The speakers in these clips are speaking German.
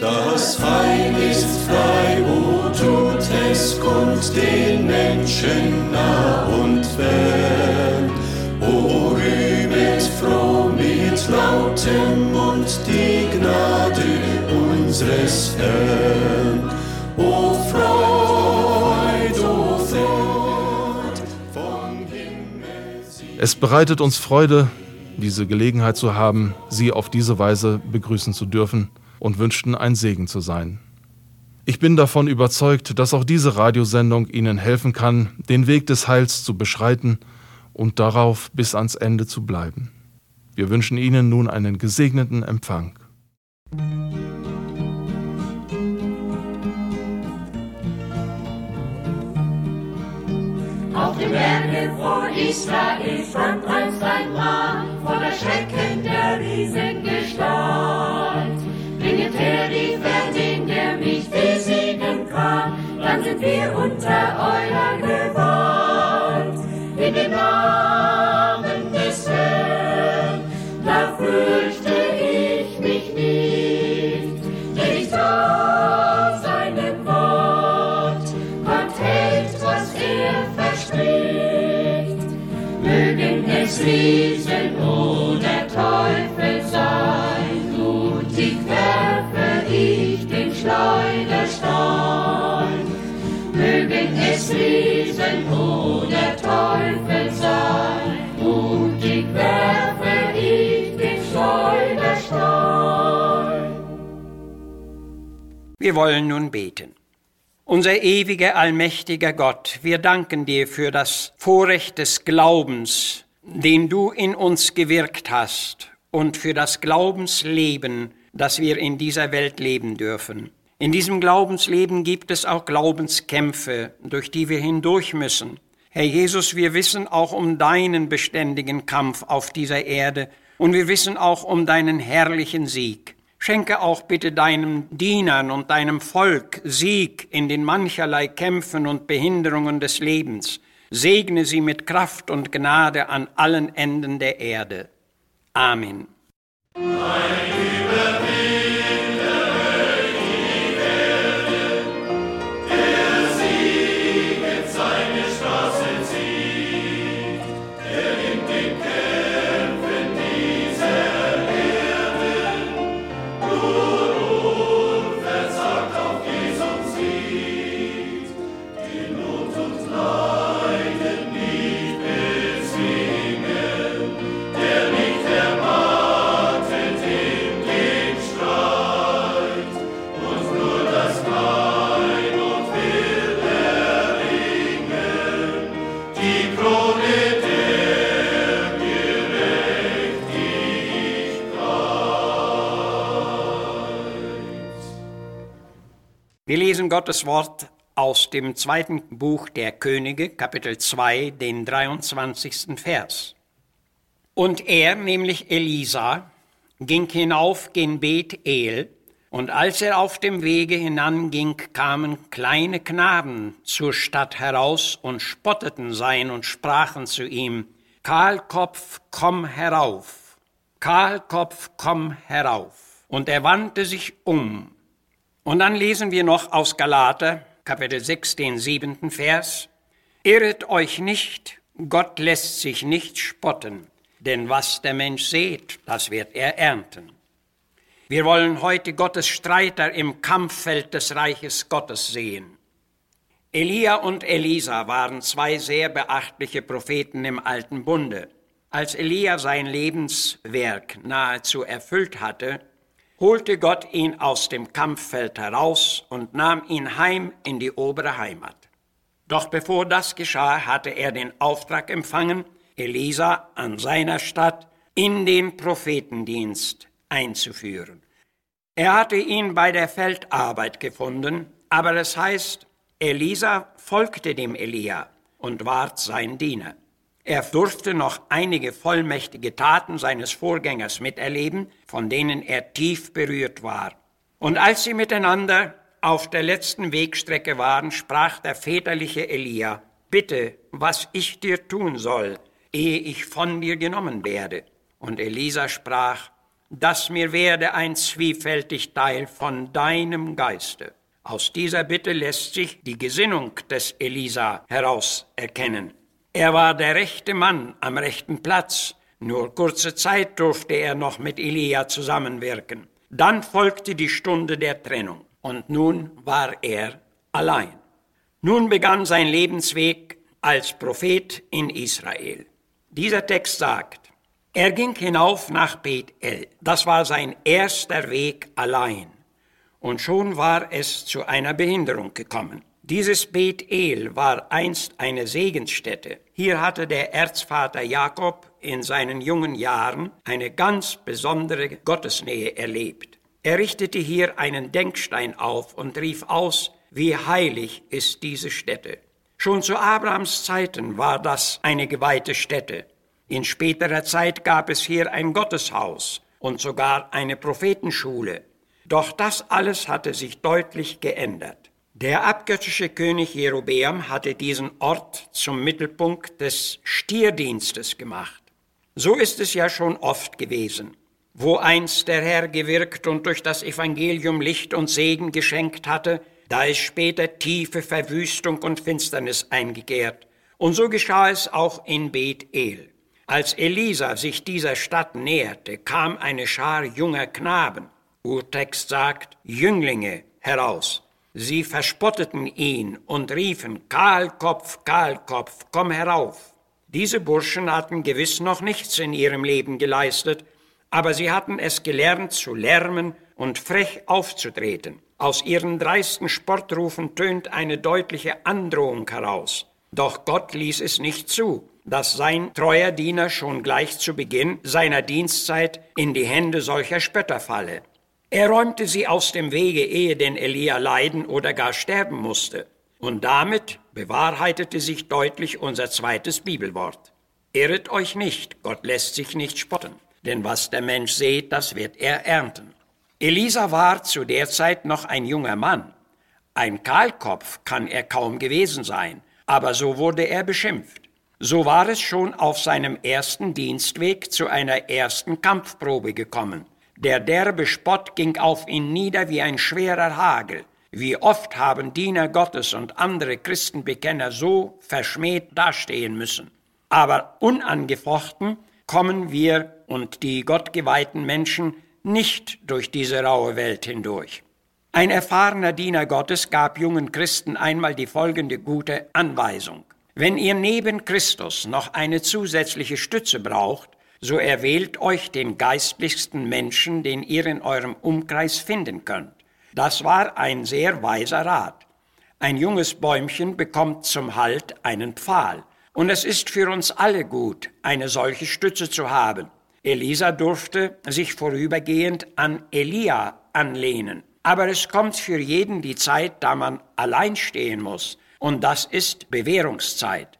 Das Heil ist frei, wo tut es kund den Menschen nah und fern. O rühmet froh mit lautem Mund die Gnade unseres Herrn. O Freud, o Freud, vom Himmel Es bereitet uns Freude, diese Gelegenheit zu haben, Sie auf diese Weise begrüßen zu dürfen und wünschten ein Segen zu sein. Ich bin davon überzeugt, dass auch diese Radiosendung Ihnen helfen kann, den Weg des Heils zu beschreiten und darauf bis ans Ende zu bleiben. Wir wünschen Ihnen nun einen gesegneten Empfang. Auf dem Berge vor Israel stand einst ein Mann vor der Schrecken der Riesengestalt. Her die Verdien, der mich besiegen kann, dann sind wir unter eurer Gewalt. In dem Namen Wir wollen nun beten. Unser ewiger, allmächtiger Gott, wir danken dir für das Vorrecht des Glaubens, den du in uns gewirkt hast, und für das Glaubensleben, das wir in dieser Welt leben dürfen. In diesem Glaubensleben gibt es auch Glaubenskämpfe, durch die wir hindurch müssen. Herr Jesus, wir wissen auch um deinen beständigen Kampf auf dieser Erde und wir wissen auch um deinen herrlichen Sieg. Schenke auch bitte deinen Dienern und deinem Volk Sieg in den mancherlei Kämpfen und Behinderungen des Lebens. Segne sie mit Kraft und Gnade an allen Enden der Erde. Amen. Wir lesen Gottes Wort aus dem zweiten Buch der Könige, Kapitel 2, den 23. Vers. Und er, nämlich Elisa, ging hinauf gen Bet-El, und als er auf dem Wege hinanging, kamen kleine Knaben zur Stadt heraus und spotteten sein und sprachen zu ihm, Kahlkopf, komm herauf, Kahlkopf, komm herauf. Und er wandte sich um und dann lesen wir noch aus Galater, Kapitel 6, den siebenten Vers. Irret euch nicht, Gott lässt sich nicht spotten, denn was der Mensch sät, das wird er ernten. Wir wollen heute Gottes Streiter im Kampffeld des Reiches Gottes sehen. Elia und Elisa waren zwei sehr beachtliche Propheten im alten Bunde. Als Elia sein Lebenswerk nahezu erfüllt hatte, holte Gott ihn aus dem Kampffeld heraus und nahm ihn heim in die obere Heimat. Doch bevor das geschah, hatte er den Auftrag empfangen, Elisa an seiner Stadt in den Prophetendienst einzuführen. Er hatte ihn bei der Feldarbeit gefunden, aber es heißt, Elisa folgte dem Elia und ward sein Diener. Er durfte noch einige vollmächtige Taten seines Vorgängers miterleben, von denen er tief berührt war. Und als sie miteinander auf der letzten Wegstrecke waren, sprach der väterliche Elia, Bitte, was ich dir tun soll, ehe ich von dir genommen werde. Und Elisa sprach, dass mir werde ein zwiefältig Teil von deinem Geiste. Aus dieser Bitte lässt sich die Gesinnung des Elisa heraus erkennen. Er war der rechte Mann am rechten Platz. Nur kurze Zeit durfte er noch mit Elia zusammenwirken. Dann folgte die Stunde der Trennung und nun war er allein. Nun begann sein Lebensweg als Prophet in Israel. Dieser Text sagt, er ging hinauf nach Bethel. Das war sein erster Weg allein. Und schon war es zu einer Behinderung gekommen. Dieses Bethel war einst eine Segensstätte. Hier hatte der Erzvater Jakob in seinen jungen Jahren eine ganz besondere Gottesnähe erlebt. Er richtete hier einen Denkstein auf und rief aus, wie heilig ist diese Stätte. Schon zu Abrahams Zeiten war das eine geweihte Stätte. In späterer Zeit gab es hier ein Gotteshaus und sogar eine Prophetenschule. Doch das alles hatte sich deutlich geändert. Der abgöttische König Jerobeam hatte diesen Ort zum Mittelpunkt des Stierdienstes gemacht. So ist es ja schon oft gewesen. Wo einst der Herr gewirkt und durch das Evangelium Licht und Segen geschenkt hatte, da ist später tiefe Verwüstung und Finsternis eingekehrt. Und so geschah es auch in Bethel. Als Elisa sich dieser Stadt näherte, kam eine Schar junger Knaben, Urtext sagt Jünglinge, heraus. Sie verspotteten ihn und riefen, Kahlkopf, Kahlkopf, komm herauf. Diese Burschen hatten gewiss noch nichts in ihrem Leben geleistet, aber sie hatten es gelernt zu lärmen und frech aufzutreten. Aus ihren dreisten Sportrufen tönt eine deutliche Androhung heraus. Doch Gott ließ es nicht zu, dass sein treuer Diener schon gleich zu Beginn seiner Dienstzeit in die Hände solcher Spötter falle. Er räumte sie aus dem Wege, ehe denn Elia leiden oder gar sterben musste. Und damit bewahrheitete sich deutlich unser zweites Bibelwort. Irret euch nicht, Gott lässt sich nicht spotten, denn was der Mensch sät, das wird er ernten. Elisa war zu der Zeit noch ein junger Mann. Ein Kahlkopf kann er kaum gewesen sein, aber so wurde er beschimpft. So war es schon auf seinem ersten Dienstweg zu einer ersten Kampfprobe gekommen. Der derbe Spott ging auf ihn nieder wie ein schwerer Hagel. Wie oft haben Diener Gottes und andere Christenbekenner so verschmäht dastehen müssen. Aber unangefochten kommen wir und die gottgeweihten Menschen nicht durch diese raue Welt hindurch. Ein erfahrener Diener Gottes gab jungen Christen einmal die folgende gute Anweisung. Wenn ihr neben Christus noch eine zusätzliche Stütze braucht, so erwählt euch den geistlichsten Menschen, den ihr in eurem Umkreis finden könnt. Das war ein sehr weiser Rat. Ein junges Bäumchen bekommt zum Halt einen Pfahl. Und es ist für uns alle gut, eine solche Stütze zu haben. Elisa durfte sich vorübergehend an Elia anlehnen. Aber es kommt für jeden die Zeit, da man allein stehen muss. Und das ist Bewährungszeit.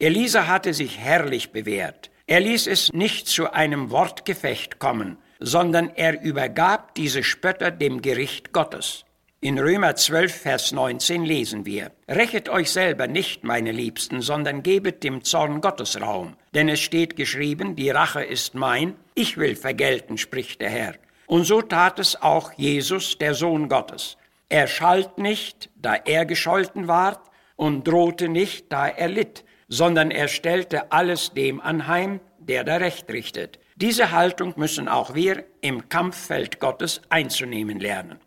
Elisa hatte sich herrlich bewährt. Er ließ es nicht zu einem Wortgefecht kommen, sondern er übergab diese Spötter dem Gericht Gottes. In Römer 12, Vers 19 lesen wir, Rechet euch selber nicht, meine Liebsten, sondern gebet dem Zorn Gottes Raum. Denn es steht geschrieben, die Rache ist mein, ich will vergelten, spricht der Herr. Und so tat es auch Jesus, der Sohn Gottes. Er schalt nicht, da er gescholten ward, und drohte nicht, da er litt, sondern er stellte alles dem anheim, der da Recht richtet. Diese Haltung müssen auch wir im Kampffeld Gottes einzunehmen lernen.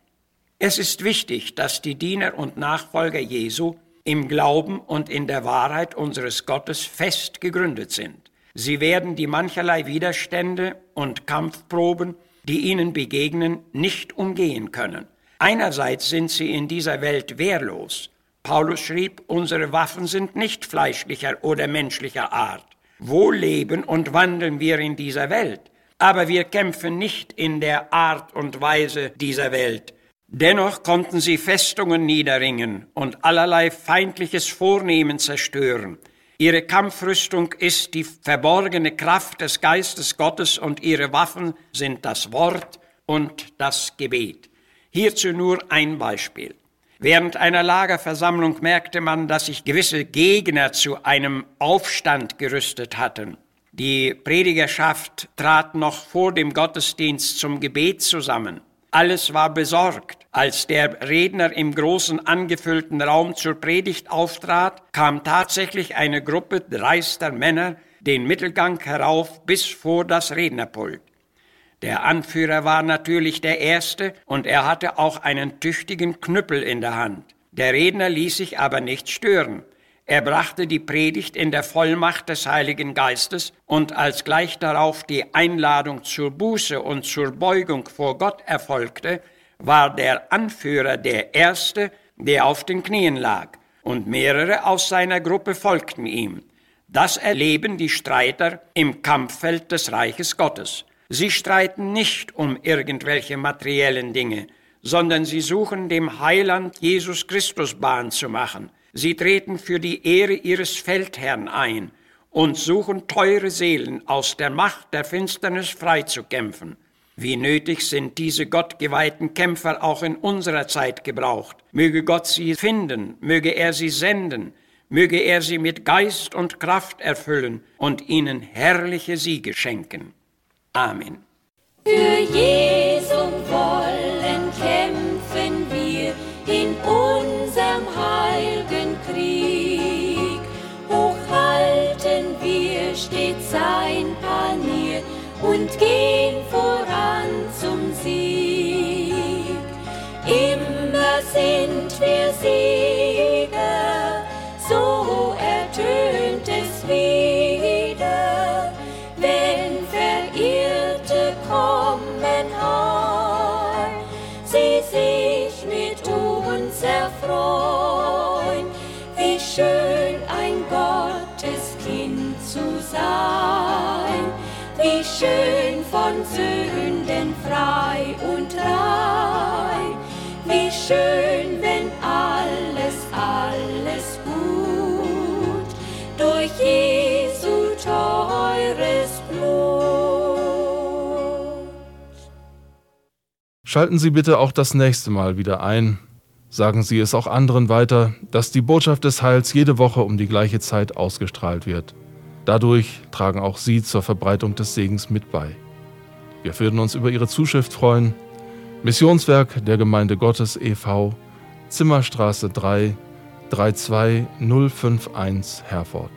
Es ist wichtig, dass die Diener und Nachfolger Jesu im Glauben und in der Wahrheit unseres Gottes fest gegründet sind. Sie werden die mancherlei Widerstände und Kampfproben, die ihnen begegnen, nicht umgehen können. Einerseits sind sie in dieser Welt wehrlos. Paulus schrieb, unsere Waffen sind nicht fleischlicher oder menschlicher Art. Wohl leben und wandeln wir in dieser Welt, aber wir kämpfen nicht in der Art und Weise dieser Welt, Dennoch konnten sie Festungen niederringen und allerlei feindliches Vornehmen zerstören. Ihre Kampfrüstung ist die verborgene Kraft des Geistes Gottes und ihre Waffen sind das Wort und das Gebet. Hierzu nur ein Beispiel. Während einer Lagerversammlung merkte man, dass sich gewisse Gegner zu einem Aufstand gerüstet hatten. Die Predigerschaft trat noch vor dem Gottesdienst zum Gebet zusammen. Alles war besorgt. Als der Redner im großen angefüllten Raum zur Predigt auftrat, kam tatsächlich eine Gruppe dreister Männer den Mittelgang herauf bis vor das Rednerpult. Der Anführer war natürlich der Erste und er hatte auch einen tüchtigen Knüppel in der Hand. Der Redner ließ sich aber nicht stören. Er brachte die Predigt in der Vollmacht des Heiligen Geistes und als gleich darauf die Einladung zur Buße und zur Beugung vor Gott erfolgte, war der Anführer der Erste, der auf den Knien lag, und mehrere aus seiner Gruppe folgten ihm. Das erleben die Streiter im Kampffeld des Reiches Gottes. Sie streiten nicht um irgendwelche materiellen Dinge, sondern sie suchen dem Heiland Jesus Christus Bahn zu machen. Sie treten für die Ehre ihres Feldherrn ein und suchen teure Seelen aus der Macht der Finsternis freizukämpfen. Wie nötig sind diese gottgeweihten Kämpfer auch in unserer Zeit gebraucht. Möge Gott sie finden, möge er sie senden, möge er sie mit Geist und Kraft erfüllen und ihnen herrliche Siege schenken. Amen. Für Jesum wollen kämpfen wir in unserem heiligen Krieg. Hochhalten wir stets sein Panier und gehen voran zum Sieg. Immer sind wir Sieger, schön von Sünden frei und rein, wie schön, wenn alles, alles gut durch Jesu teures Blut. Schalten Sie bitte auch das nächste Mal wieder ein. Sagen Sie es auch anderen weiter, dass die Botschaft des Heils jede Woche um die gleiche Zeit ausgestrahlt wird. Dadurch tragen auch Sie zur Verbreitung des Segens mit bei. Wir würden uns über Ihre Zuschrift freuen. Missionswerk der Gemeinde Gottes e.V., Zimmerstraße 3, 32051 Herford.